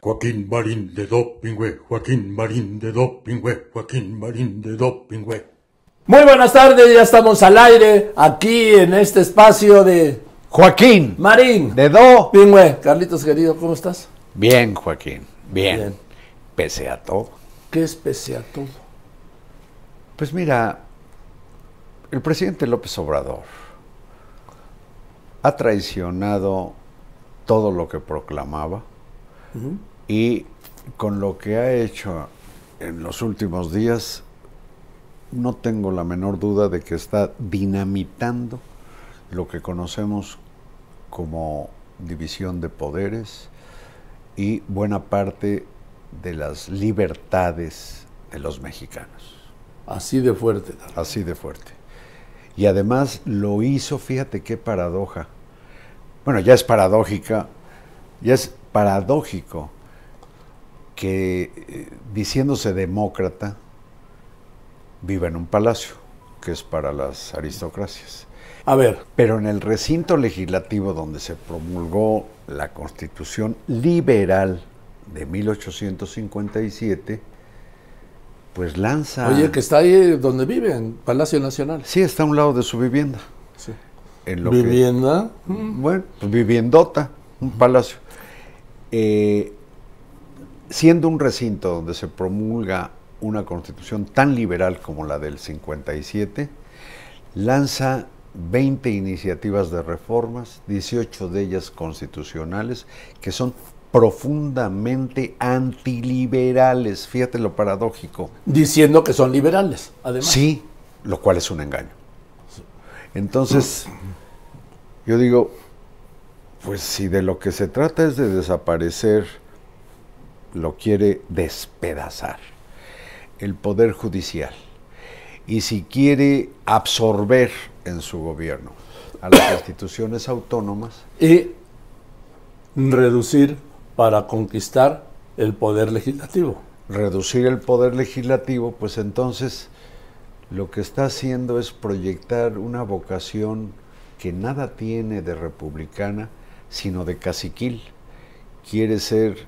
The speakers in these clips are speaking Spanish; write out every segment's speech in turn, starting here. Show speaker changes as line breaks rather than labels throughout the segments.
Joaquín Marín de Dopingüe, Joaquín Marín de Dopingüe, Joaquín Marín de Dopingüe.
Muy buenas tardes, ya estamos al aire aquí en este espacio de
Joaquín.
Marín.
De Do.
Pingüe. Carlitos querido, ¿cómo estás?
Bien, Joaquín. Bien.
Bien.
Pese a todo.
¿Qué es pese a todo?
Pues mira, el presidente López Obrador ha traicionado todo lo que proclamaba y con lo que ha hecho en los últimos días, no tengo la menor duda de que está dinamitando lo que conocemos como división de poderes y buena parte de las libertades de los mexicanos.
Así de fuerte.
Así de fuerte. Y además lo hizo, fíjate qué paradoja. Bueno, ya es paradójica, ya es paradójico que eh, diciéndose demócrata viva en un palacio, que es para las aristocracias.
A ver,
Pero en el recinto legislativo donde se promulgó la Constitución liberal de 1857, pues lanza...
oye, que está ahí donde vive, en Palacio Nacional.
Sí, está a un lado de su vivienda.
Sí.
En lo que-
Vivienda.
bueno, pues viviendota, un palacio. Eh, siendo un recinto donde se promulga una constitución tan liberal como la del 57, lanza 20 iniciativas de reformas, 18 de ellas constitucionales, que son profundamente antiliberales. Fíjate lo paradójico.
Diciendo que son liberales, además.
Sí, lo cual es un engaño. Entonces, yo digo, pues si de lo que se trata es de desaparecer, lo quiere despedazar el Poder Judicial. Y si quiere absorber en su gobierno a las instituciones autónomas,
Y reducir para conquistar el poder legislativo.
reducir el poder legislativo, pues entonces lo que está haciendo es proyectar una vocación que nada tiene de republicana, sino de caciquil. Quiere ser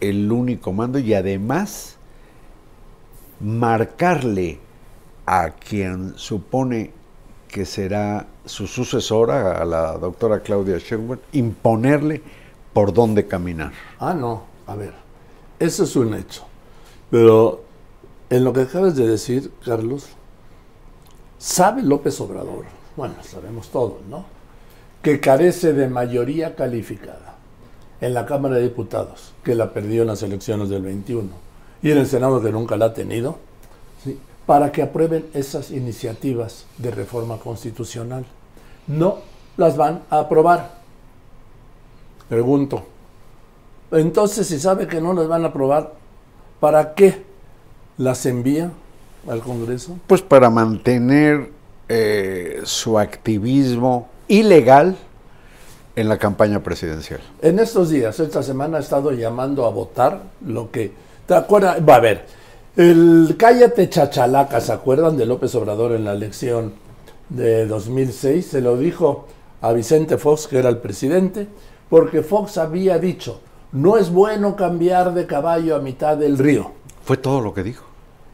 el único mando y además marcarle a quien supone que será su sucesora, a la doctora Claudia Sheinbaum, imponerle por dónde caminar.
Ah, no, a ver, eso es un hecho. Pero en lo que acabas de decir, Carlos, sabe López Obrador, bueno, sabemos todos, ¿no? Que carece de mayoría calificada en la Cámara de Diputados, que la perdió en las elecciones del 21, y en el Senado, que nunca la ha tenido, para que aprueben esas iniciativas de reforma constitucional. No las van a aprobar. Pregunto, entonces, si sabe que no las van a aprobar, ¿para qué las envía al Congreso?
Pues para mantener eh, su activismo ilegal en la campaña presidencial.
En estos días, esta semana, ha estado llamando a votar lo que. ¿Te acuerdas? Va a ver. El cállate chachalaca, ¿se acuerdan de López Obrador en la elección de 2006? Se lo dijo a Vicente Fox, que era el presidente, porque Fox había dicho, no es bueno cambiar de caballo a mitad del río.
Fue todo lo que dijo.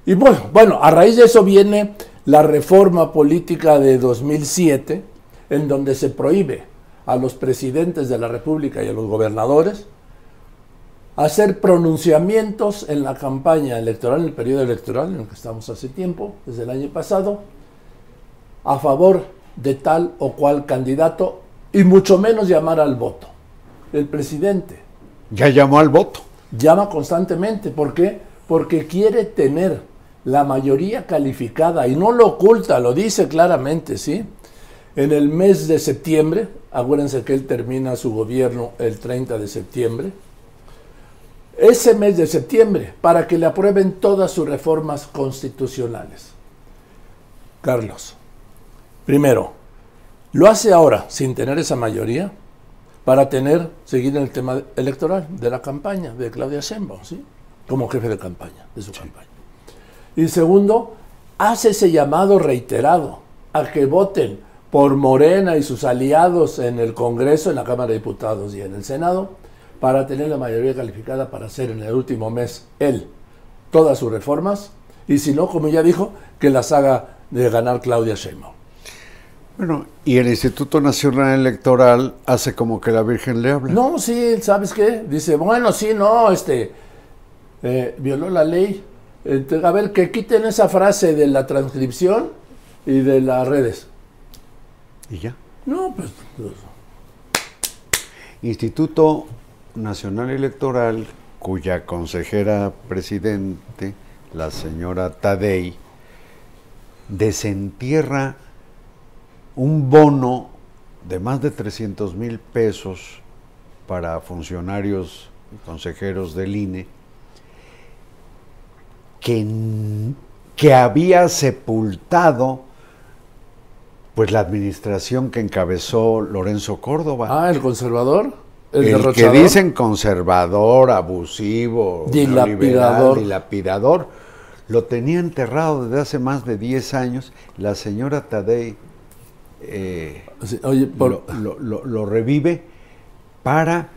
Y bueno, bueno, a raíz de eso viene la reforma política de 2007, en donde se prohíbe a los presidentes de la República y a los gobernadores hacer pronunciamientos en la campaña electoral, en el periodo electoral en el que estamos hace tiempo, desde el año pasado, a favor de tal o cual candidato y mucho menos llamar al voto. El presidente
Ya llamó al voto.
llama constantemente. ¿Por qué? Porque quiere tener la mayoría calificada y no lo oculta, lo dice claramente, ¿sí? En el mes de septiembre, acuérdense que él termina su gobierno el 30 de septiembre, ese mes de septiembre, para que le aprueben todas sus reformas constitucionales. Carlos, primero, lo hace ahora sin tener esa mayoría para tener, seguir en el tema electoral de la campaña de Claudia Sheinbaum, ¿sí? Como jefe de campaña, de su campaña. Y segundo, hace ese llamado reiterado a que voten por Morena y sus aliados en el Congreso, en la Cámara de Diputados y en el Senado, para tener la mayoría calificada para hacer en el último mes él todas sus reformas, y si no, como ya dijo, que las haga de ganar Claudia Sheinbaum.
Bueno, y el Instituto Nacional Electoral hace como que la Virgen le habla.
No, sí, ¿sabes qué? Dice, bueno, sí, no, este, eh, violó la ley. Este, a ver, que quiten esa frase de la transcripción y de las redes.
Y ya.
No, pues, pues,
Instituto Nacional Electoral, cuya consejera presidente, la señora Tadei, desentierra un bono de más de 300 mil pesos para funcionarios y consejeros del INE, que, que había sepultado pues la administración que encabezó Lorenzo Córdoba.
ah, el conservador, el,
El, que dicen conservador, abusivo,
Dilapidador.
dilapidador, lo tenía enterrado desde hace más de 10 años. La señora Tadei eh,
Sí, oye, por-
lo, lo- lo- lo revive para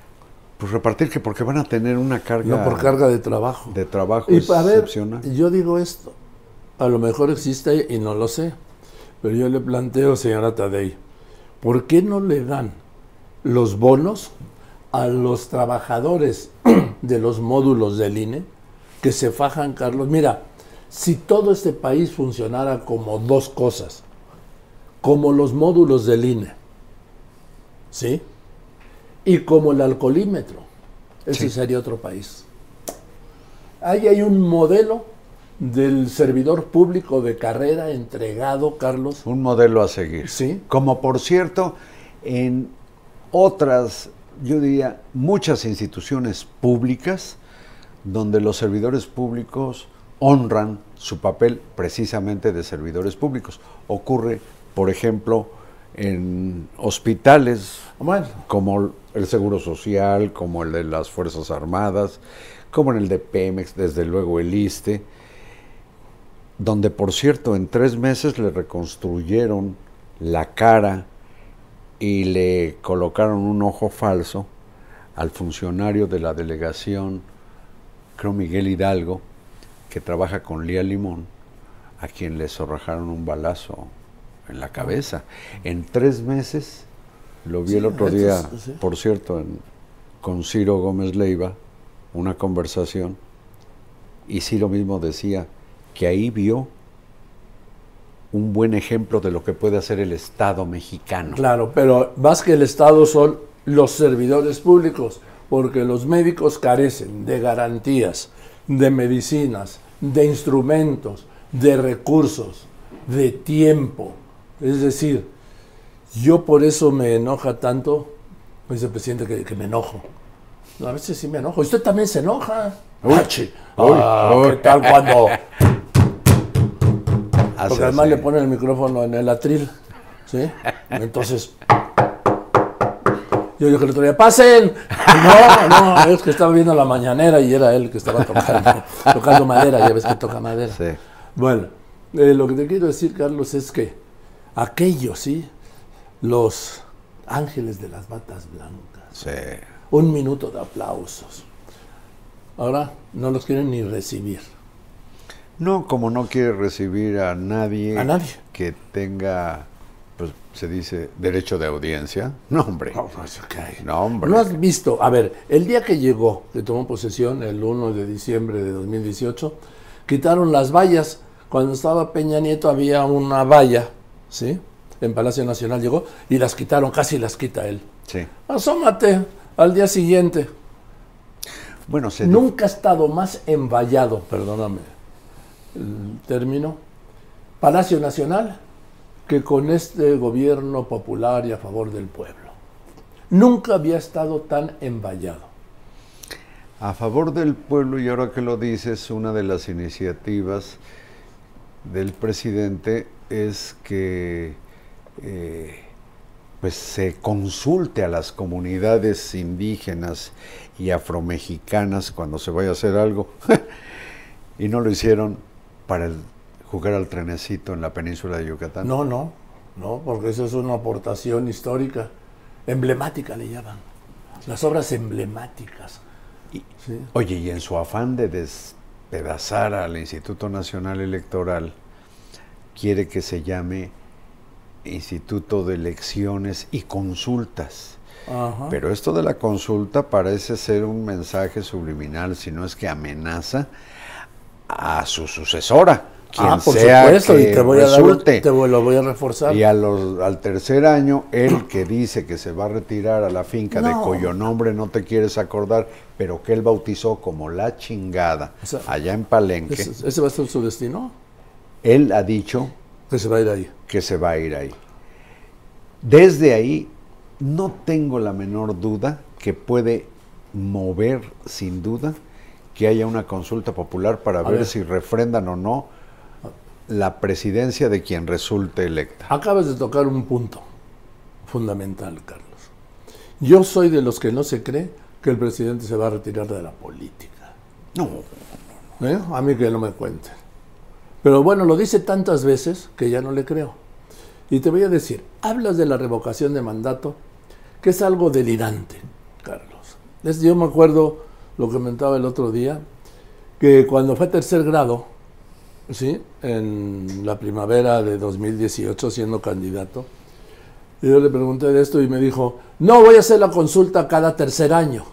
pues, repartir, que porque van a tener una carga,
no por carga de trabajo.
de trabajo
Y a ver,
excepcional.
yo digo esto, a lo mejor existe y no lo sé, pero yo le planteo, señora Tadei, ¿por qué no le dan los bonos a los trabajadores de los módulos del INE que se fajan, Carlos? Mira, si todo este país funcionara como dos cosas, como los módulos del INE, ¿sí? Y como el alcoholímetro, ese
Sí.
sería otro país. Ahí hay un modelo del servidor público de carrera entregado, Carlos.
Un modelo a seguir.
Sí.
Como por cierto, en otras, yo diría, muchas instituciones públicas, donde los servidores públicos honran su papel precisamente de servidores públicos. Ocurre, por ejemplo, en hospitales
Bueno,
como el Seguro Social, como el de las Fuerzas Armadas, como en el de Pemex, desde luego el ISTE, donde por cierto en tres meses le reconstruyeron la cara y le colocaron un ojo falso al funcionario de la delegación, creo Miguel Hidalgo, que trabaja con Lía Limón, a quien le zorrajaron un balazo en la cabeza. En tres meses, lo vi
Sí,
el otro día,
sí.
por cierto, en- con Ciro Gómez Leiva, una conversación, y Ciro mismo decía que ahí vio un buen ejemplo de lo que puede hacer el Estado mexicano.
claro, pero más que el Estado son los servidores públicos, porque los médicos carecen de garantías, de medicinas, de instrumentos, de recursos, de tiempo. Es decir, yo por eso me enoja tanto, dice el presidente que, que me enojo. No, a veces sí me enojo. Usted también se enoja. Achi. Ah,
uy.
¿Qué tal cuando? Porque además
así.
le ponen el micrófono en el atril. ¿Sí? Entonces. Yo dije el otro día, ¡pasen! No, no, es que estaba viendo la mañanera y era él que estaba tocando, tocando madera, ya ves que toca madera.
Sí.
Bueno, eh, lo que te quiero decir, Carlos, es que aquellos, ¿sí? Los ángeles de las batas blancas.
Sí.
Un minuto de aplausos. Ahora no los quieren ni recibir.
No, como no quiere recibir a nadie,
A nadie.
que tenga, pues se dice, derecho de audiencia. No, hombre.
No,
hombre.
¿No has visto? A ver, el día que llegó, que tomó posesión, el 1 de diciembre de 2018, quitaron las vallas. Cuando estaba Peña Nieto había una valla, ¿sí? En Palacio Nacional llegó y las quitaron, casi las quita él.
Sí.
Asómate al día siguiente.
Bueno, se
Nunca ha estado más envallado, perdóname el término, Palacio Nacional que con este gobierno popular y a favor del pueblo. Nunca había estado tan envallado.
A favor del pueblo, y ahora que lo dices, una de las iniciativas del presidente es que eh, pues se consulte a las comunidades indígenas y afromexicanas cuando se vaya a hacer algo. y no lo hicieron para el- jugar al trenecito en la península de Yucatán.
No, no, no, porque eso es una aportación histórica, emblemática le llaman. Las obras emblemáticas.
Y-
Sí.
Oye, y en su afán de despedazar al Instituto Nacional Electoral, quiere que se llame Instituto de Elecciones y Consultas.
Ajá.
Pero esto de la consulta parece ser un mensaje subliminal, si no es que amenaza a su sucesora, quien
ah, por
sea
supuesto,
que
y te voy a dar, te voy- lo voy a reforzar.
Y a los- al tercer año, él que dice que se va a retirar a la finca de cuyo nombre no te quieres acordar, pero que él bautizó como la chingada,
O sea,
allá en Palenque,
¿Ese, ese va a ser su destino?
él ha dicho
Que se va a ir ahí.
que se va a ir ahí. Desde ahí, no tengo la menor duda que puede mover, sin duda, que haya una consulta popular para ver,
ver.
si refrendan o no la presidencia de quien resulte electa.
Acabas de tocar un punto fundamental, Carlos. Yo soy de los que no se cree que el presidente se va a retirar de la política.
No,
¿Eh? A mí que no me cuenten. Pero bueno, lo dice tantas veces que ya no le creo. Y te voy a decir, hablas de la revocación de mandato, que es algo delirante, Carlos. Es- yo me acuerdo, lo comentaba el otro día, que cuando fue tercer grado, ¿sí? en la primavera de 2018, siendo candidato, yo le pregunté de esto y me dijo, no, voy a hacer la consulta cada tercer año.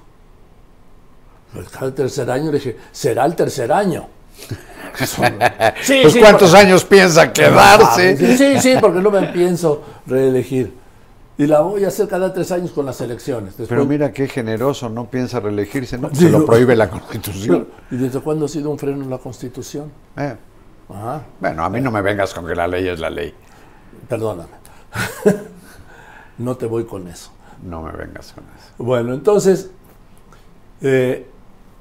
Pues cada tercer año le dije, será el tercer año. sí,
pues
sí,
¿cuántos años piensa quedarse?
Sí, sí, porque no me pienso reelegir. Y la voy a hacer cada tres años con las elecciones. Después-
Pero mira qué generoso, no piensa reelegirse, no, se lo prohíbe la Constitución.
¿Y desde cuándo ha sido un freno en la Constitución?
Eh,
Ajá,
bueno, a mí no me vengas con que la ley es la ley.
perdóname. no te voy con eso.
No me vengas con eso.
Bueno, entonces eh,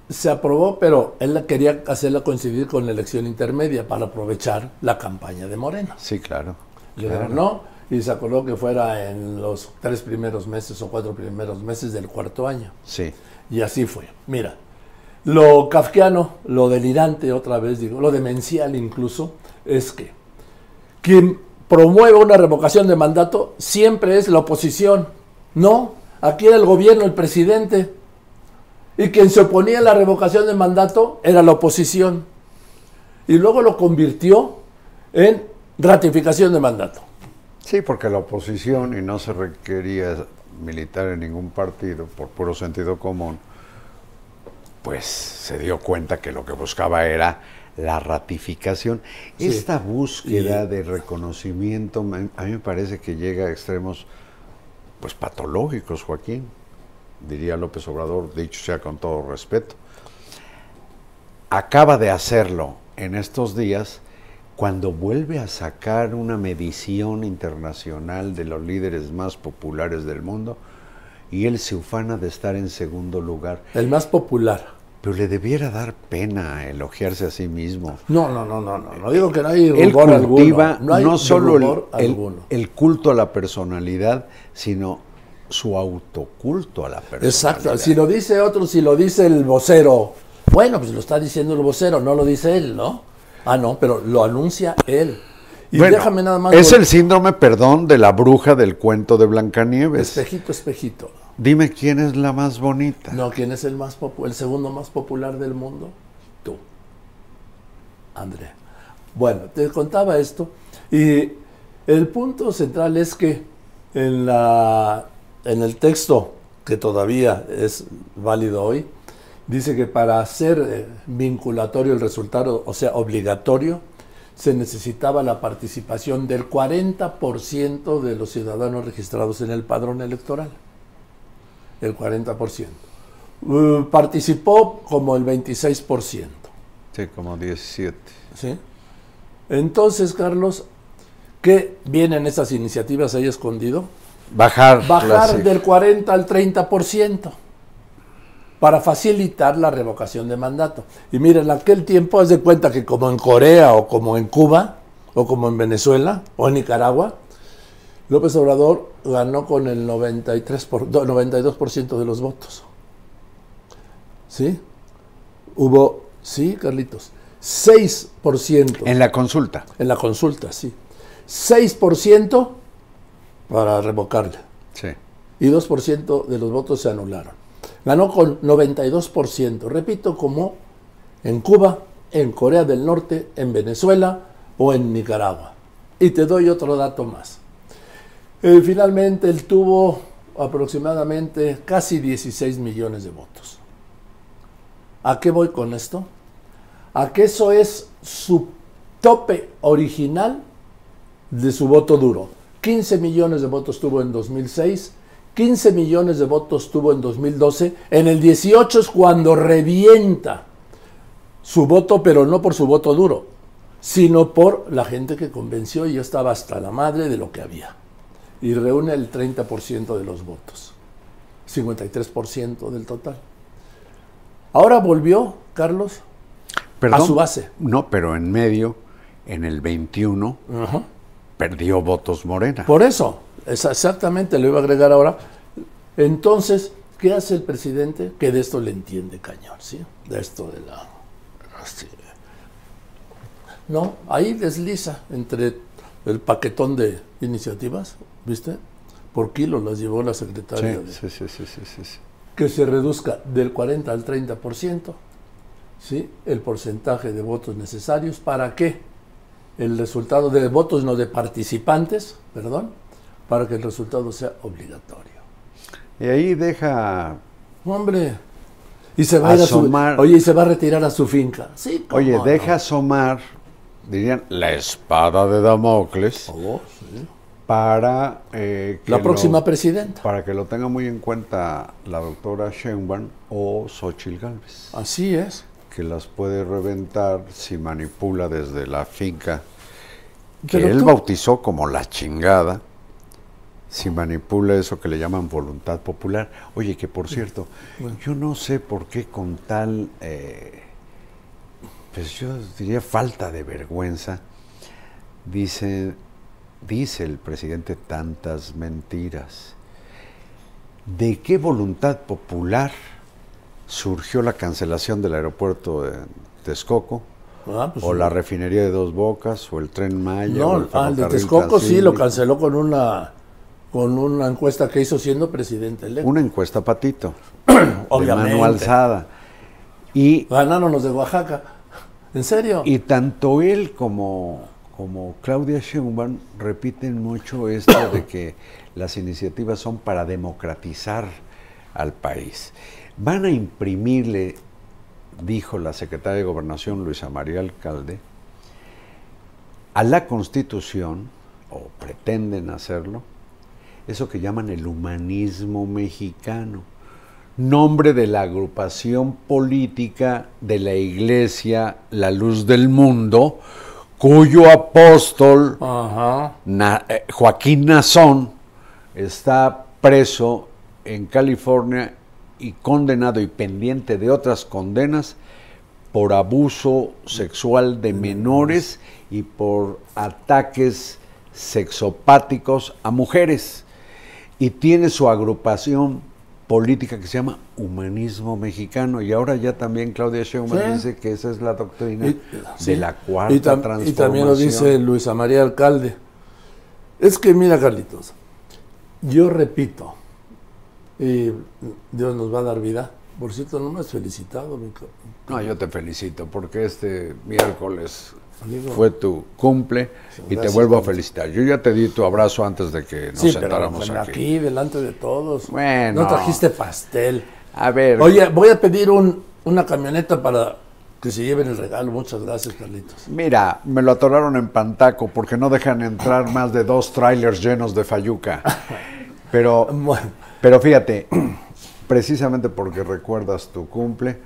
se aprobó, pero él quería hacerla coincidir con la elección intermedia para aprovechar la campaña de Morena.
Sí, claro.
Le
claro.
no y se acordó que fuera en los tres primeros meses o cuatro primeros meses del cuarto año.
Sí.
Y así fue. Mira, lo kafkiano, lo delirante otra vez, digo, lo demencial incluso, es que quien promueve una revocación de mandato siempre es la oposición. No, aquí era el gobierno, el presidente. Y quien se oponía a la revocación de mandato era la oposición. Y luego lo convirtió en ratificación de mandato.
Sí, porque la oposición, y no se requería militar en ningún partido por puro sentido común, pues se dio cuenta que lo que buscaba era la ratificación.
Sí.
Esta búsqueda
Y-
de reconocimiento, a mí me parece que llega a extremos pues patológicos, Joaquín, diría López Obrador, dicho sea con todo respeto. Acaba de hacerlo en estos días cuando vuelve a sacar una medición internacional de los líderes más populares del mundo y él se ufana de estar en segundo lugar.
El más popular.
Pero le debiera dar pena elogiarse a sí mismo.
No, no, no, no, no. No digo que no hay
Él
rubor
cultiva
alguno. No hay
no solo el, el-
alguno.
el culto a la personalidad, sino su autoculto a la persona.
Exacto. Si lo dice otro, si lo dice el vocero, bueno, pues lo está diciendo el vocero, no lo dice él, ¿no? Ah, no, pero lo anuncia él. Y
Bueno,
déjame nada más.
Es el síndrome, perdón, de la bruja del cuento de Blancanieves.
Espejito, espejito.
Dime quién es la más bonita.
No, ¿quién es el más el segundo más popular del mundo? Tú. Andrea. Bueno, te contaba esto y el punto central es que en la en el texto que todavía es válido hoy dice que para hacer eh, vinculatorio el resultado, o sea, obligatorio, se necesitaba la participación del 40% de los ciudadanos registrados en el padrón electoral el 40%. Uh, participó como el 26%.
Sí, como 17.
¿sí? Entonces, Carlos, ¿qué vienen estas iniciativas ahí escondido?
Bajar.
Bajar del 40 al 30% para facilitar la revocación de mandato. Y miren, en aquel tiempo, haz de cuenta que como en Corea o como en Cuba o como en Venezuela o en Nicaragua, López Obrador ganó con el 93 por- no, 92% de los votos. ¿Sí? Hubo, sí, Carlitos, 6%
En la consulta.
en la consulta, sí. 6% para revocarle
Sí.
y 2% de los votos se anularon. Ganó con 92%, repito, como en Cuba, en Corea del Norte, en Venezuela o en Nicaragua. Y te doy otro dato más. Eh, finalmente él tuvo aproximadamente casi 16 millones de votos. ¿A qué voy con esto? A que eso es su tope original de su voto duro. 15 millones de votos tuvo en 2006, 15 millones de votos tuvo en 2012, en el 18 es cuando revienta su voto, pero no por su voto duro, sino por la gente que convenció y ya estaba hasta la madre de lo que había. Y reúne el 30% de los votos, 53% del total. Ahora volvió, Carlos,
Perdón.
a su base.
No, pero en medio, en el 21,
Ajá.
perdió votos Morena.
Por eso, es exactamente, lo iba a agregar ahora. Entonces, ¿qué hace el presidente? Que de esto le entiende cañón, ¿sí? De esto de la... así. No, ahí desliza entre el paquetón de iniciativas, ¿viste? Por kilo las llevó la secretaria de,
Sí, sí, sí, sí, sí, sí.
que se reduzca del 40 al 30%, ¿sí? el porcentaje de votos necesarios. ¿Para qué? El resultado de votos, no de participantes, perdón, para que el resultado sea obligatorio.
Y ahí deja,
Hombre, y se va a ir a su, oye, y se va a retirar a su finca. Sí,
oye,
no.
deja asomar, dirían, la espada de Damocles
Oh, sí.
para eh, que
La
lo-
próxima presidenta.
para que lo tenga muy en cuenta la doctora Sheinbaum o Xochitl Gálvez,
Así es.
que las puede reventar si manipula desde la finca que
Pero
él
tú-
bautizó como la chingada, si manipula eso que le llaman voluntad popular. Oye, que por cierto, yo no sé por qué con tal, eh, pues yo diría falta de vergüenza, dice, dice el presidente tantas mentiras. ¿De qué voluntad popular surgió la cancelación del aeropuerto de Texcoco?
Ah, pues,
o la refinería de Dos Bocas, o el tren Maya,
No,
o el
ah, el de Texcoco sí lo canceló con una con una encuesta que hizo siendo presidente electo.
Una encuesta patito, de mano
Obviamente.
alzada. Y,
Ganaron los de Oaxaca. ¿En serio?
y tanto él como, como Claudia Sheinbaum repiten mucho esto de que las iniciativas son para democratizar al país. Van a imprimirle, dijo la secretaria de Gobernación Luisa María Alcalde, a la Constitución, o pretenden hacerlo, eso que llaman el humanismo mexicano, nombre de la agrupación política de la Iglesia La Luz del Mundo, cuyo apóstol. Na- eh, Joaquín Nazón está preso en California y condenado y pendiente de otras condenas por abuso sexual de menores y por ataques sexopáticos a mujeres. Y tiene su agrupación política que se llama Humanismo Mexicano y ahora ya también Claudia Sheinbaum
Sí.
dice que esa es la doctrina
Y-
de la cuarta
y,
transformación.
y también lo dice Luisa María Alcalde. Es que mira, Carlitos, yo repito, y Dios nos va a dar vida. Por cierto, no me has felicitado, mi
No, yo te felicito porque este miércoles. Fue tu cumple y te vuelvo a felicitar. Yo ya te di tu abrazo antes de que nos
Sí, pero
sentáramos aquí.
aquí, delante de todos.
Bueno.
No trajiste pastel.
A ver,
Oye, voy a pedir un- una camioneta para que se lleven el regalo. Muchas gracias, Carlitos.
mira, me lo atoraron en Pantaco porque no dejan entrar más de dos trailers llenos de fayuca. Pero,
Bueno,
pero fíjate, precisamente porque recuerdas tu cumple,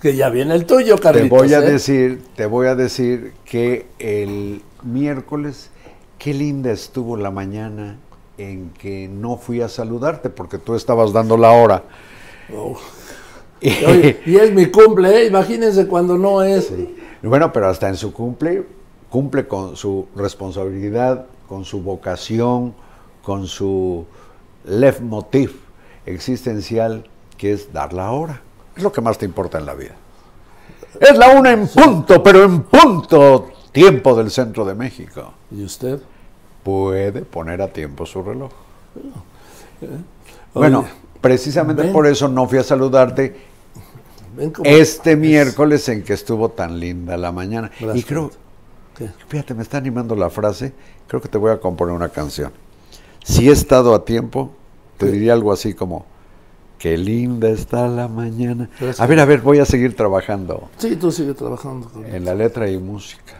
que ya viene el tuyo,
te
Carlitos.
voy a
¿eh?
decir, te voy a decir que el miércoles, qué linda estuvo la mañana en que no fui a saludarte porque tú estabas dando la hora.
Oh. Oye, y es mi cumple, ¿eh? imagínense cuando no es.
Bueno, pero hasta en su cumple, cumple con su responsabilidad, con su vocación, con su leitmotiv existencial, que es dar la hora. Es lo que más te importa en la vida. Es la una en punto, pero en punto tiempo del centro de México.
¿Y usted?
Puede poner a tiempo su reloj. Bueno,
Oye,
precisamente
ven.
por eso no fui a saludarte este miércoles en que estuvo tan linda la mañana. Y creo,
¿Qué?
fíjate, me está animando la frase, creo que te voy a componer una canción. Si he estado a tiempo, te
¿Qué?
diría algo así como, qué linda está la mañana.
Gracias.
A ver, a ver, voy a seguir trabajando
Sí, tú sigue trabajando. Carlitos.
en la letra y música.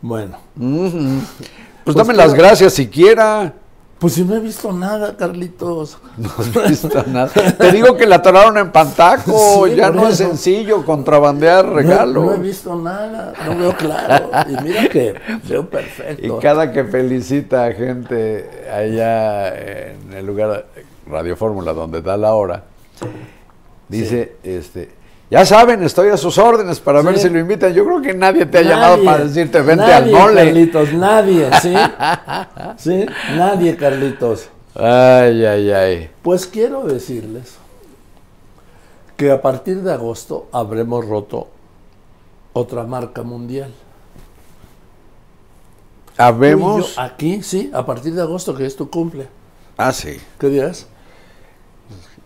Bueno,
Ujú. Pues,
Pues
dame las gracias siquiera.
pues si no he visto nada, Carlitos.
No has visto nada. Te digo que la atoraron en Pantaco.
Sí,
ya no es sencillo contrabandear
No-
regalo.
No, he visto nada, no veo claro. Y mira que veo
Y
perfecto.
cada que felicita a gente allá en el lugar Radio Fórmula donde da la hora, dice, este, ya saben, estoy a sus órdenes para ver si lo invitan. Yo creo que nadie te ha
Nadie,
llamado para decirte vente
nadie,
al mole.
Carlitos, nadie, ¿sí? ¿Sí? Nadie, Carlitos.
Ay, ay, ay.
Pues quiero decirles que a partir de agosto habremos roto otra marca mundial.
Habemos.
yo aquí, sí, a partir de agosto, que es tu cumple.
Ah, sí.
¿Qué es?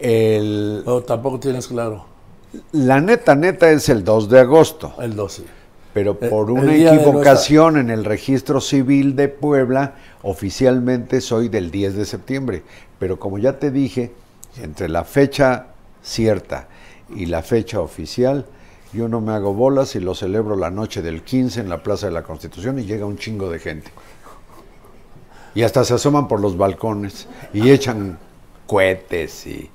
El,
O tampoco tienes claro.
la neta, neta es el 2 de agosto.
El 12.
Pero
El-
por
el
una equivocación en el registro civil de Puebla, oficialmente soy del 10 de septiembre. Pero como ya te dije, entre la fecha cierta y la fecha oficial, yo no me hago bolas y lo celebro la noche del 15 en la Plaza de la Constitución y llega un chingo de gente. Y hasta se asoman por los balcones y echan cohetes y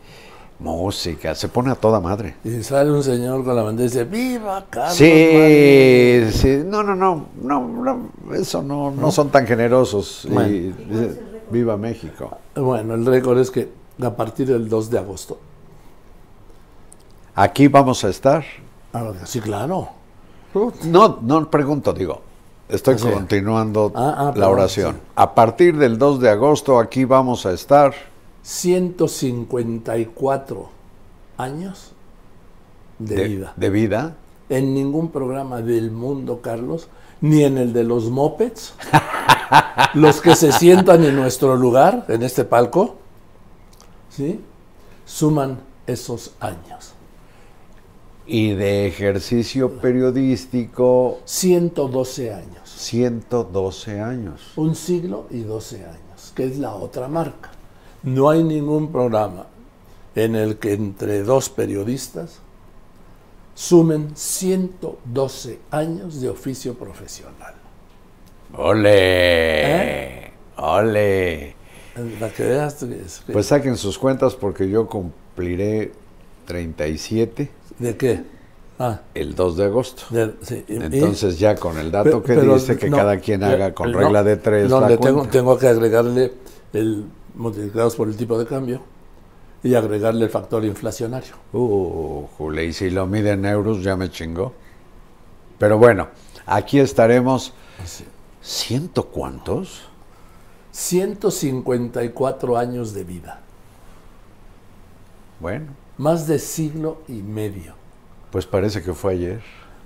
música. Se pone a toda madre.
Y sale un señor con la bandera y dice, ¡Viva Carlos!
Sí,
Marín".
sí, no, no, no, no, no, eso no, no son tan generosos. Y, dice, viva México.
Bueno, el récord es que a partir del 2 de agosto.
Aquí vamos a estar.
Ah, sí, claro.
No, no pregunto, digo, estoy
Sí.
continuando
Ah, ah,
la oración.
sí.
A partir del 2 de agosto aquí vamos a estar.
154 años de, vida.
de vida.
En ningún programa del mundo, Carlos, ni en el de los mopeds, los que se sientan en nuestro lugar, en este palco, ¿sí? suman esos años.
Y de ejercicio periodístico,
112 años.
112 años.
Un siglo y 12 años, que es la otra marca. No hay ningún programa en el que entre dos periodistas sumen 112 años de oficio profesional.
¡Ole!
¿Eh?
¡Ole!
La que veas tú es que-
Pues saquen sus cuentas porque yo cumpliré 37
¿De qué? Ah,
el 2 de agosto.
de- sí, y- y-
Entonces ya con el dato que dice que
no,
cada quien haga con
no,
regla de tres la
le tengo, tengo que agregarle el multiplicados por el tipo de cambio y agregarle el factor inflacionario.
Uh, jule, y si lo mide en euros ya me chingó. Pero bueno, aquí estaremos. ¿Ciento cuántos?
154 años de vida.
Bueno,
Más de siglo y medio.
pues parece que fue ayer.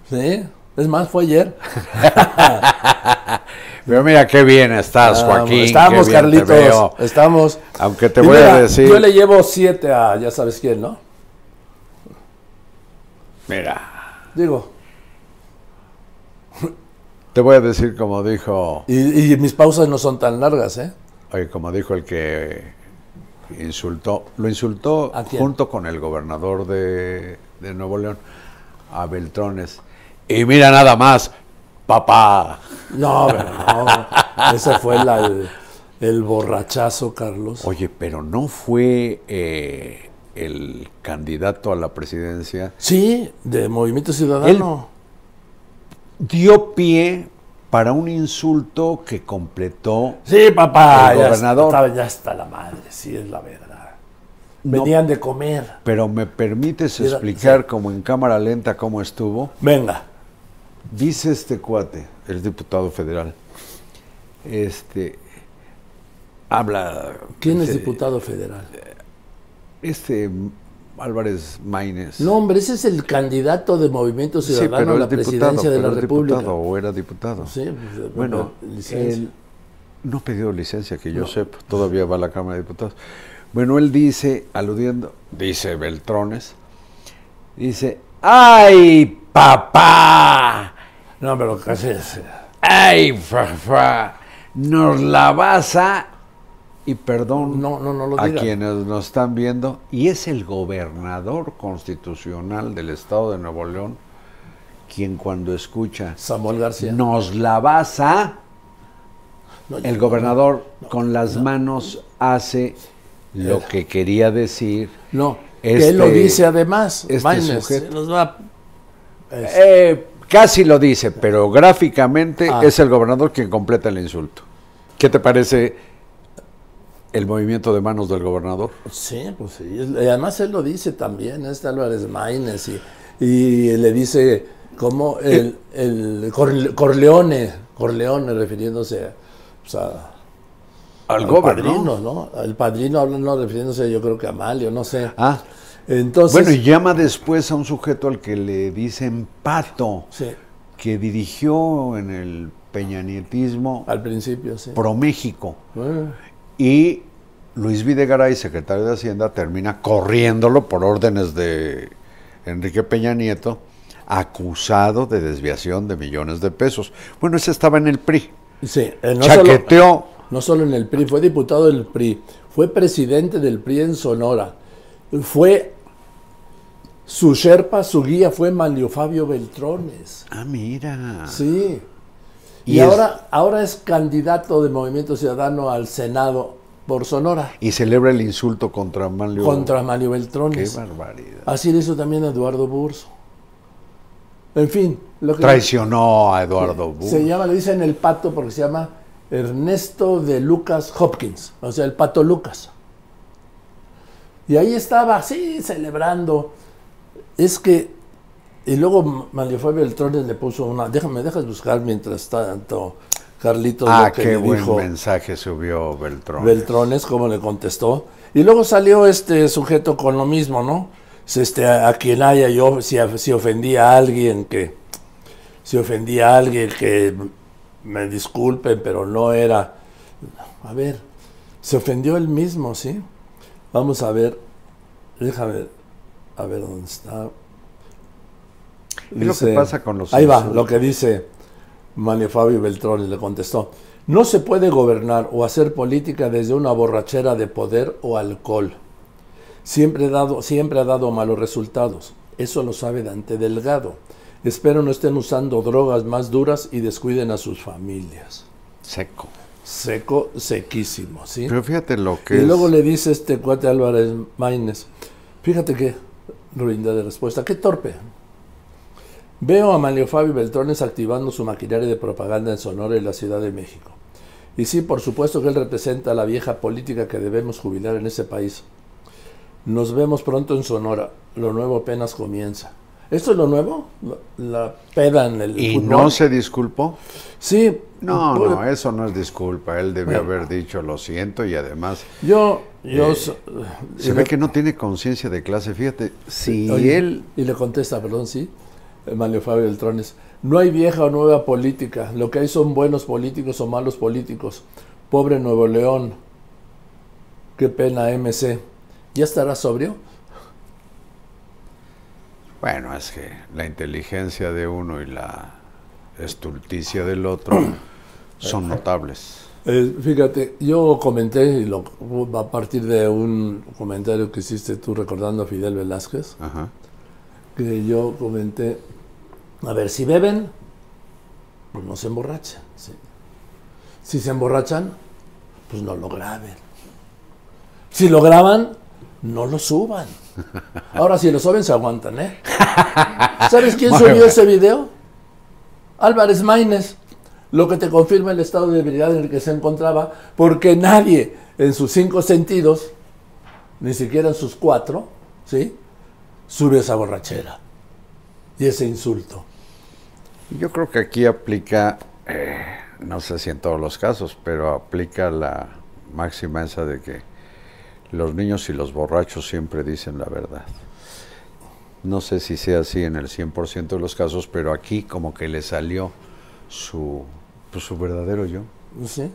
¿Sí? Es más, fue ayer.
Pero mira qué bien estás, Joaquín.
Estamos, Carlitos. Estamos.
Aunque te
Y
voy
mira,
a decir.
Yo le llevo siete a ya sabes quién, ¿no?
Mira,
Digo.
te voy a decir como dijo,
Y, y mis pausas no son tan largas, ¿eh?
oye, como dijo el que insultó, lo insultó junto con el gobernador de, de Nuevo León, a Beltrones. Y mira nada más, papá.
No, pero no. Ese fue la- el, el borrachazo, Carlos.
Oye, pero no fue eh, el candidato a la presidencia.
Sí, de Movimiento Ciudadano.
Dio pie para un insulto que completó
Sí, papá.
El
ya
gobernador.
está- ya está la madre, sí, es la verdad.
No.
Venían de comer.
Pero me permites explicar
sí.
como en cámara lenta cómo estuvo.
Venga.
Dice este cuate, el diputado federal, este, habla...
¿Quién es diputado federal?
Este Álvarez Maínez.
No, hombre, ese es el candidato de Movimiento
sí,
Ciudadano
pero
a la
diputado,
presidencia de la
pero
República.
diputado o era diputado.
Sí, pues,
Bueno, él no ha pedido licencia, que yo sepa, todavía va a la Cámara de Diputados. Bueno, él dice, aludiendo, dice Beltrones, dice, ¡ay, papá!
No, pero casi es.
¡Ay, papá! Nos la vas a... Y perdón
No, no, no lo
a
diga.
quienes nos están viendo, y es el gobernador constitucional del Estado de Nuevo León quien cuando escucha,
Samuel García.
nos la vas a...
No,
El gobernador con las manos hace lo
Eh.
que quería decir.
No,
Este-
que él lo dice además.
este
Maínez,
sujeto.
nos va- es-
Eh, casi lo dice, pero gráficamente
Ah.
es el gobernador quien completa el insulto. ¿Qué te parece el movimiento de manos del gobernador?
Sí, pues sí. y Además él lo dice también, este Álvarez Maínez, y, y le dice como el, el Corle- Corleone, Corleone refiriéndose pues, a,
Al
al
gobernador.
padrino, ¿no? El padrino hablando, refiriéndose yo creo que a Malio, no sé.
Ah,
Entonces,
bueno, y llama después a un sujeto al que le dicen pato,
sí,
que dirigió en el peñanietismo
al principio, sí.
Pro México.
Bueno,
Y Luis Videgaray, secretario de Hacienda, termina corriéndolo por órdenes de Enrique Peña Nieto, acusado de desviación de millones de pesos. Bueno, ese estaba en el PRI.
sí, eh, no solo,
Chaqueteó.
no solo en el PRI, fue diputado del PRI, fue presidente del PRI en Sonora, fue su sherpa, su guía fue Manlio Fabio Beltrones.
Ah, mira.
Sí. Y,
Y es-
ahora, ahora es candidato de Movimiento Ciudadano al Senado por Sonora
Y celebra el insulto contra Manlio.
contra
Qué
Beltrones.
barbaridad.
Así lo hizo también Eduardo Burso. En fin, lo que
Traicionó a Eduardo Bush.
se llama, le dicen el pato porque se llama Ernesto de Lucas Hopkins, o sea, el pato Lucas. Y ahí estaba, así, celebrando. Es que, y luego Fabio Beltrones le puso una, déjame, dejas buscar mientras tanto, Carlitos,
Ah,
lo que
qué buen
dijo
mensaje subió Beltrón.
Beltrones, como le contestó. Y luego salió este sujeto con lo mismo, ¿no? Este, a, a quien haya yo, si, si ofendía a alguien que, si ofendía a alguien que me disculpen, pero no era. A ver, se ofendió él mismo, ¿sí? Vamos a ver, déjame a ver dónde está.
Es lo que pasa con los
Ahí va, lo que dice Manlio Fabio Beltrón le contestó. No se puede gobernar o hacer política desde una borrachera de poder o alcohol. Siempre, dado, siempre ha dado malos resultados. Eso lo sabe Dante Delgado. Espero no estén usando drogas más duras y descuiden a sus familias.
Seco.
Seco, sequísimo, ¿sí?
Pero fíjate lo que
Y
es.
luego le dice este cuate Álvarez Maínez, fíjate qué ruindad de respuesta, qué torpe. Veo a Manlio Fabio Beltrones activando su maquinaria de propaganda en Sonora y la Ciudad de México. Y sí, por supuesto que él representa la vieja política que debemos jubilar en ese país. Nos vemos pronto en Sonora, lo nuevo apenas comienza. ¿Esto es lo nuevo? La peda en el
¿Y
fútbol.
no se disculpó?
Sí.
No, no, eso no es disculpa. Él debió haber dicho lo siento y además
Yo, yo...
Eh,
so-
se ve que no tiene conciencia de clase. Fíjate, si
Oye,
él
Y le contesta, perdón, sí, eh, Mario Fabio Beltrones, no hay vieja o nueva política, lo que hay son buenos políticos o malos políticos. Pobre Nuevo León, qué pena MC. ¿Ya estará sobrio?
Bueno, es que la inteligencia de uno y la estulticia del otro son notables.
Eh, fíjate, yo comenté, y lo, a partir de un comentario que hiciste tú recordando a Fidel Velázquez,
Ajá.
que yo comenté, a ver, si beben, pues no se emborrachan. ¿sí? Si se emborrachan, pues no lo graben. Si lo graban, no lo suban. Ahora, si lo suben, se aguantan, ¿eh? ¿Sabes quién subió ese video? Álvarez Maínez. Lo que te confirma el estado de debilidad en el que se encontraba, porque nadie en sus cinco sentidos, ni siquiera en sus cuatro, ¿sí? Sube esa borrachera y ese insulto.
Yo creo que aquí aplica, eh, no sé si en todos los casos, pero aplica la máxima esa de que los niños y los borrachos siempre dicen la verdad. No sé si sea así en el 100% de los casos, pero aquí como que le salió su, pues, su verdadero yo.
¿sí?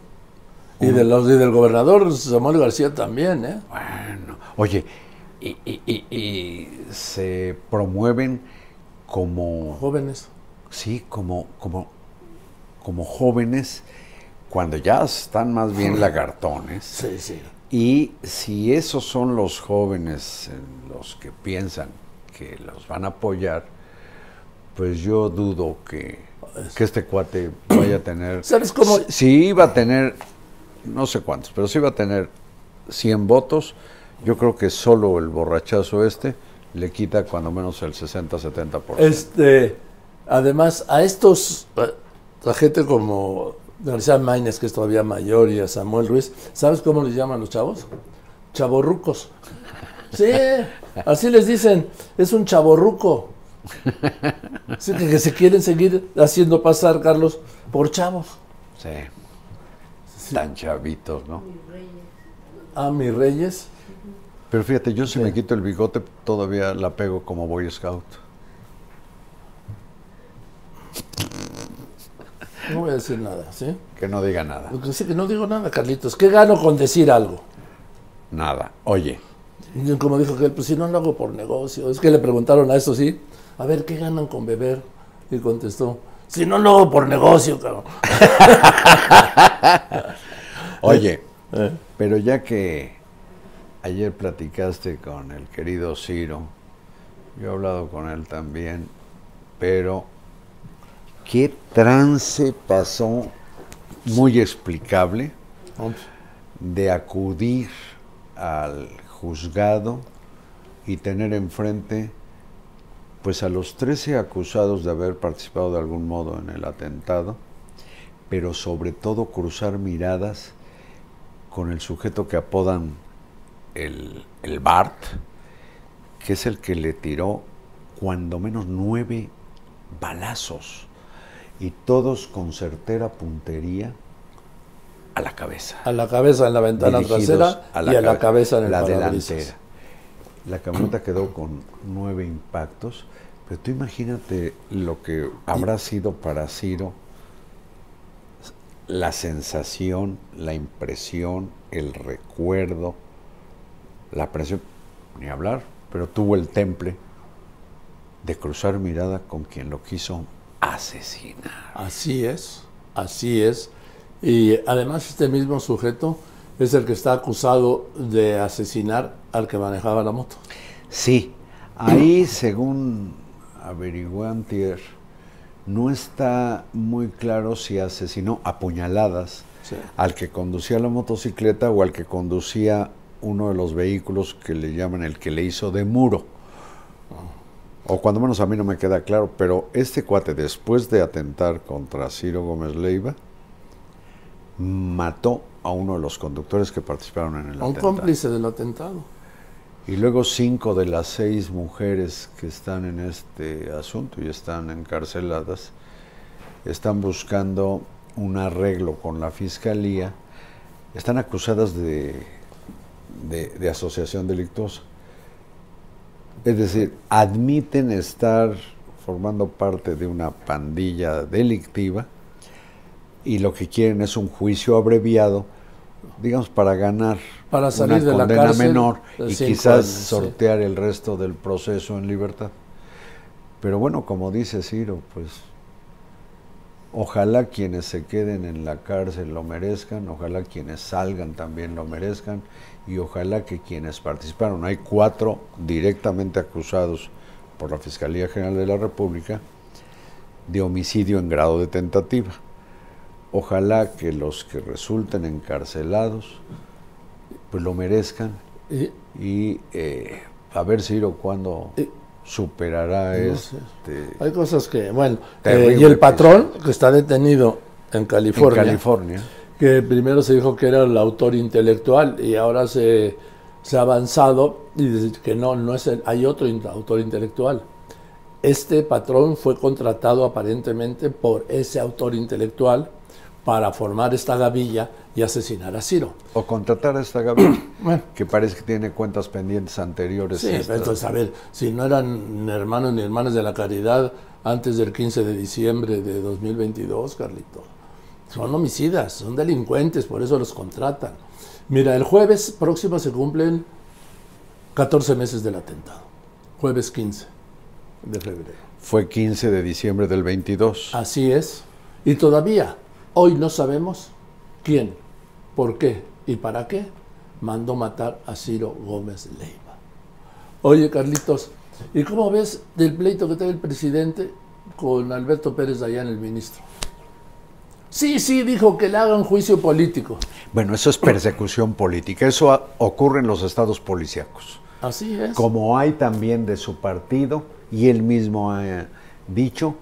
Y, de los, y del gobernador Samuel García también, ¿eh?
Bueno, oye, y, y- y- y se promueven como,
Jóvenes.
sí, como, como, como jóvenes cuando ya están más bien lagartones.
Sí, sí.
Y si esos son los jóvenes en los que piensan que los van a apoyar, pues yo dudo que, que este cuate vaya a tener...
¿Sabes cómo?
Si, si iba a tener, no sé cuántos, pero si iba a tener 100 votos, yo creo que solo el borrachazo este le quita cuando menos el 60-70%.
Este, además, a estos, a gente como García Maínez, que es todavía mayor, y a Samuel Ruiz, ¿sabes cómo les llaman los chavos? Chavorrucos. Sí, así les dicen, es un chavorruco. Sí, que, que se quieren seguir haciendo pasar, Carlos, por chavos.
Sí. Tan chavitos, ¿no?
A mis reyes.
Pero fíjate, yo si
Sí.
me quito el bigote todavía la pego como Boy Scout.
No voy a decir nada, ¿sí?
Que no diga nada.
Lo que sí que no digo nada, Carlitos. ¿Qué gano con decir algo?
Nada. Oye,
como dijo que pues si no lo hago por negocio. Es que le preguntaron a eso, sí. A ver, ¿qué ganan con beber? Y contestó, si no lo hago por negocio, cabrón.
oye,
Eh.
pero ya que ayer platicaste con el querido Ciro, yo he hablado con él también, pero qué trance pasó muy explicable de acudir al juzgado y tener enfrente pues a los 13 acusados de haber participado de algún modo en el atentado, pero sobre todo cruzar miradas con el sujeto que apodan el, el Bart, que es el que le tiró cuando menos nueve balazos y todos con certera puntería a la cabeza
A la cabeza en la ventana trasera y a la
cabe-
cabeza en el
la delantera. La camioneta quedó con nueve impactos, pero tú imagínate lo que habrá sido para Ciro la sensación, la impresión, el recuerdo, la presión, ni hablar, pero tuvo el temple de cruzar mirada con quien lo quiso asesinar.
Así es, así es. Y además este mismo sujeto es el que está acusado de asesinar al que manejaba la moto.
Sí, ahí según averigué antier, no está muy claro si asesinó a puñaladas
Sí.
al que conducía la motocicleta o al que conducía uno de los vehículos que le llaman el que le hizo de muro. O cuando menos a mí no me queda claro, pero este cuate después de atentar contra Ciro Gómez Leiva, mató a uno de los conductores que participaron en el
A un
atentado.
cómplice del atentado.
Y luego cinco de las seis mujeres que están en este asunto y están encarceladas están buscando un arreglo con la fiscalía, están acusadas de, de, de asociación delictuosa. Es decir, admiten estar formando parte de una pandilla delictiva y lo que quieren es un juicio abreviado, digamos, para ganar
Para salir
una
de la
condena
cárcel
menor y
cinco
quizás
años, sí.
sortear el resto del proceso en libertad. Pero bueno, como dice Ciro, pues ojalá quienes se queden en la cárcel lo merezcan, ojalá quienes salgan también lo merezcan y ojalá que quienes participaron, hay cuatro directamente acusados por la Fiscalía General de la República de homicidio en grado de tentativa. Ojalá que los que resulten encarcelados pues lo merezcan
Y-
y eh, a ver Ciro cuándo
Y-
superará
No sé.
este
Hay cosas que, bueno, eh, y el patrón que está detenido en California. Que primero se dijo que era el autor intelectual y ahora se, se ha avanzado y dice que no, no es el, hay otro autor intelectual. Este patrón fue contratado aparentemente por ese autor intelectual para formar esta gavilla y asesinar a Ciro.
O contratar a esta
Bueno.
que parece que tiene cuentas pendientes anteriores.
Sí, entonces, a ver, si no eran hermanos ni hermanas de la caridad antes del 15 de diciembre de 2022, Carlito. Son homicidas, son delincuentes, por eso los contratan. Mira, el jueves próximo se cumplen 14 meses del atentado. Jueves 15 de febrero.
Fue 15 de diciembre del 22.
Así es. Y todavía, hoy no sabemos quién, por qué y para qué mandó matar a Ciro Gómez Leiva. Oye, Carlitos, ¿y cómo ves del pleito que trae el presidente con Alberto Pérez Dayán, el ministro? Sí, sí, dijo que le hagan juicio político.
Bueno, eso es persecución política. Eso ocurre en los estados policíacos.
Así es.
Como hay también de su partido, y él mismo ha dicho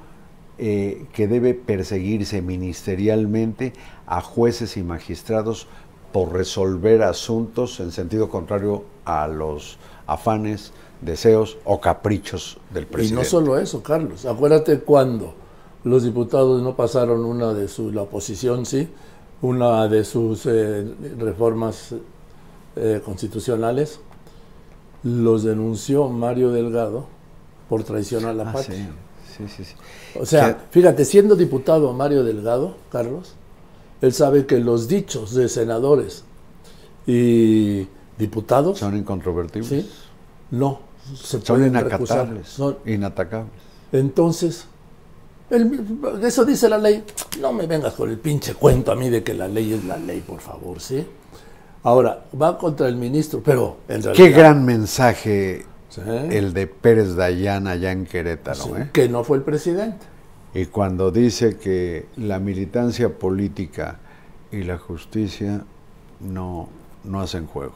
eh, que debe perseguirse ministerialmente a jueces y magistrados por resolver asuntos en sentido contrario a los afanes, deseos o caprichos del
Y
presidente.
no solo eso, Carlos. Acuérdate cuando los diputados no pasaron una de sus, la oposición sí, una de sus eh, reformas eh, constitucionales, los denunció Mario Delgado por traición a la
Ah,
patria.
sí, sí, sí.
O sea, fíjate, siendo diputado Mario Delgado, Carlos, él sabe que los dichos de senadores y diputados
son incontrovertibles.
¿sí? no se
Son
pueden recusar.
inacatables,
Son-
inatacables.
entonces, el- eso dice la ley. No me vengas con el pinche cuento a mí de que la ley es la ley, por favor, ¿sí? Ahora, va contra el ministro, pero en realidad...
Qué gran mensaje
Sí,
el de Pérez Dayán allá en Querétaro.
sí,
¿eh?
Que no fue el presidente.
Y cuando dice que la militancia política y la justicia no, no hacen juego.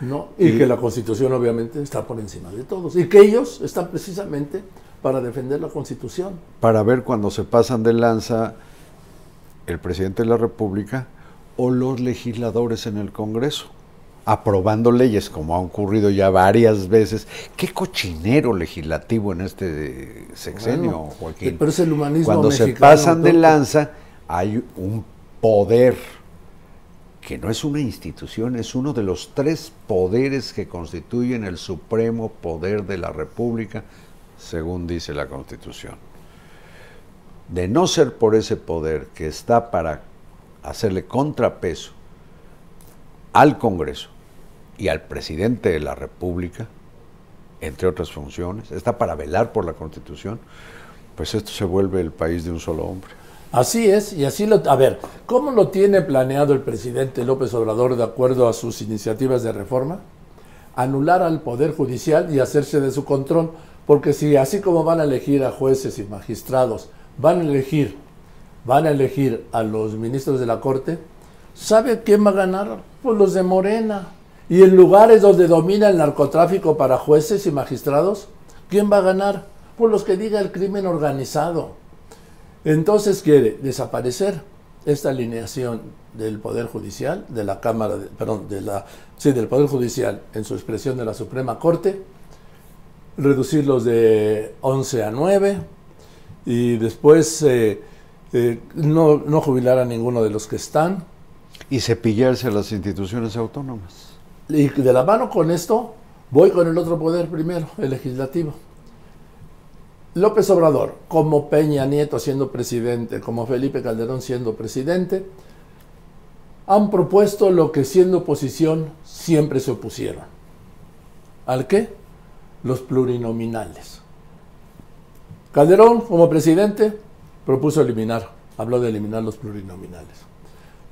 ¿no? Y,
Y-
que la Constitución obviamente está por encima de todos. Y que ellos están precisamente para defender la Constitución.
Para ver cuando se pasan de lanza el presidente de la República o los legisladores en el Congreso, aprobando leyes como ha ocurrido ya varias veces. Qué cochinero legislativo en este sexenio,
Bueno,
Joaquín.
pero es el humanismo
Cuando se pasan de lanza, hay un poder que no es una institución, es uno de los tres poderes que constituyen el supremo poder de la República, según dice la Constitución. De no ser por ese poder que está para hacerle contrapeso al Congreso y al presidente de la República, entre otras funciones, está para velar por la Constitución, pues esto se vuelve el país de un solo hombre.
Así es, y así lo... A ver, ¿cómo lo tiene planeado el presidente López Obrador de acuerdo a sus iniciativas de reforma? Anular al Poder Judicial y hacerse de su control, porque si así como van a elegir a jueces y magistrados, van a elegir, van a elegir a los ministros de la Corte, ¿sabe quién va a ganar? Pues los de Morena. Y en lugares donde domina el narcotráfico para jueces y magistrados, ¿quién va a ganar? Pues los que diga el crimen organizado. Entonces quiere desaparecer esta alineación del Poder Judicial, de la Cámara, de- perdón, de la, sí, del Poder Judicial en su expresión de la Suprema Corte, reducirlos de 11 a 9 y después eh, eh, no, no jubilar a ninguno de los que están.
Y cepillarse a las instituciones autónomas.
Y de la mano con esto, voy con el otro poder primero, el legislativo. López Obrador, como Peña Nieto siendo presidente, como Felipe Calderón siendo presidente, han propuesto lo que siendo oposición siempre se opusieron. ¿Al qué? Los plurinominales. Calderón, como presidente, propuso eliminar, habló de eliminar los plurinominales.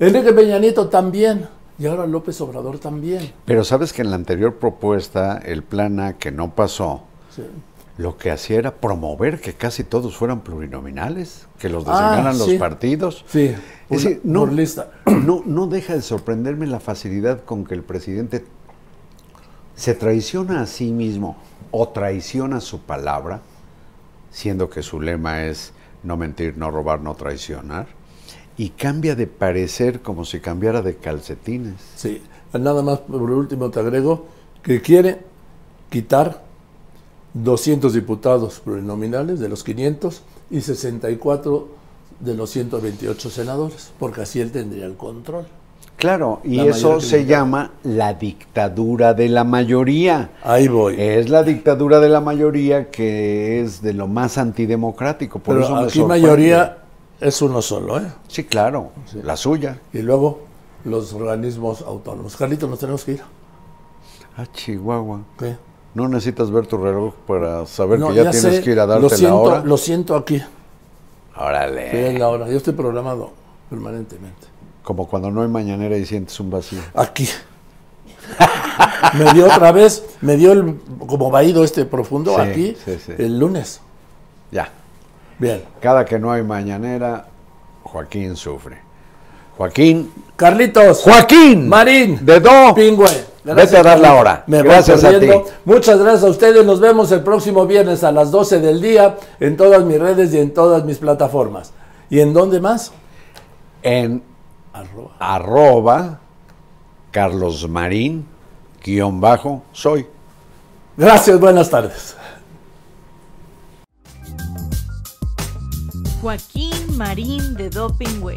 Enrique Peña Nieto también, y ahora López Obrador también.
Pero sabes que en la anterior propuesta, el plan A que no pasó,
Sí.
lo que hacía era promover que casi todos fueran plurinominales, que los
Ah,
designaran los partidos.
Sí,
Es
una-
decir, no,
por lista.
no, no deja de sorprenderme la facilidad con que el presidente se traiciona a sí mismo o traiciona su palabra, siendo que su lema es no mentir, no robar, no traicionar, y cambia de parecer como si cambiara de calcetines.
Sí, nada más por último te agrego que quiere quitar 200 diputados plurinominales de los 500 y 64 de los 128 senadores, porque así él tendría el control.
Claro, y eso se llama la dictadura de la mayoría.
Ahí voy.
Es la dictadura de la mayoría que es de lo más antidemocrático. Por
Pero
eso
aquí mayoría es uno solo, ¿eh?
Sí, claro, la suya.
Y luego los organismos autónomos. Carlitos, nos tenemos que ir.
Ah, Chihuahua.
¿Qué?
No necesitas ver tu reloj para saber
No,
que ya, tienes
sé,
que ir a
lo
darte
siento,
la hora.
Lo siento aquí,
Órale.
es la hora. Yo estoy programado permanentemente.
Como cuando no hay mañanera y sientes un vacío.
Aquí. me dio otra vez, me dio el como vaído este profundo
Sí,
aquí
sí, sí.
el lunes.
Ya.
Bien.
Cada que no hay mañanera, Joaquín sufre. Joaquín.
Carlitos.
Joaquín.
Marín.
De Do.
Pingüe.
Vete a dar la hora.
Me
Gracias a ti.
Muchas gracias a ustedes. Nos vemos el próximo viernes a las 12 del día en todas mis redes y en todas mis plataformas. ¿Y en dónde más?
En
Arroba.
arroba Carlos Marín guion bajo soy.
Gracias, buenas tardes.
Joaquín Marín de Dopingüe.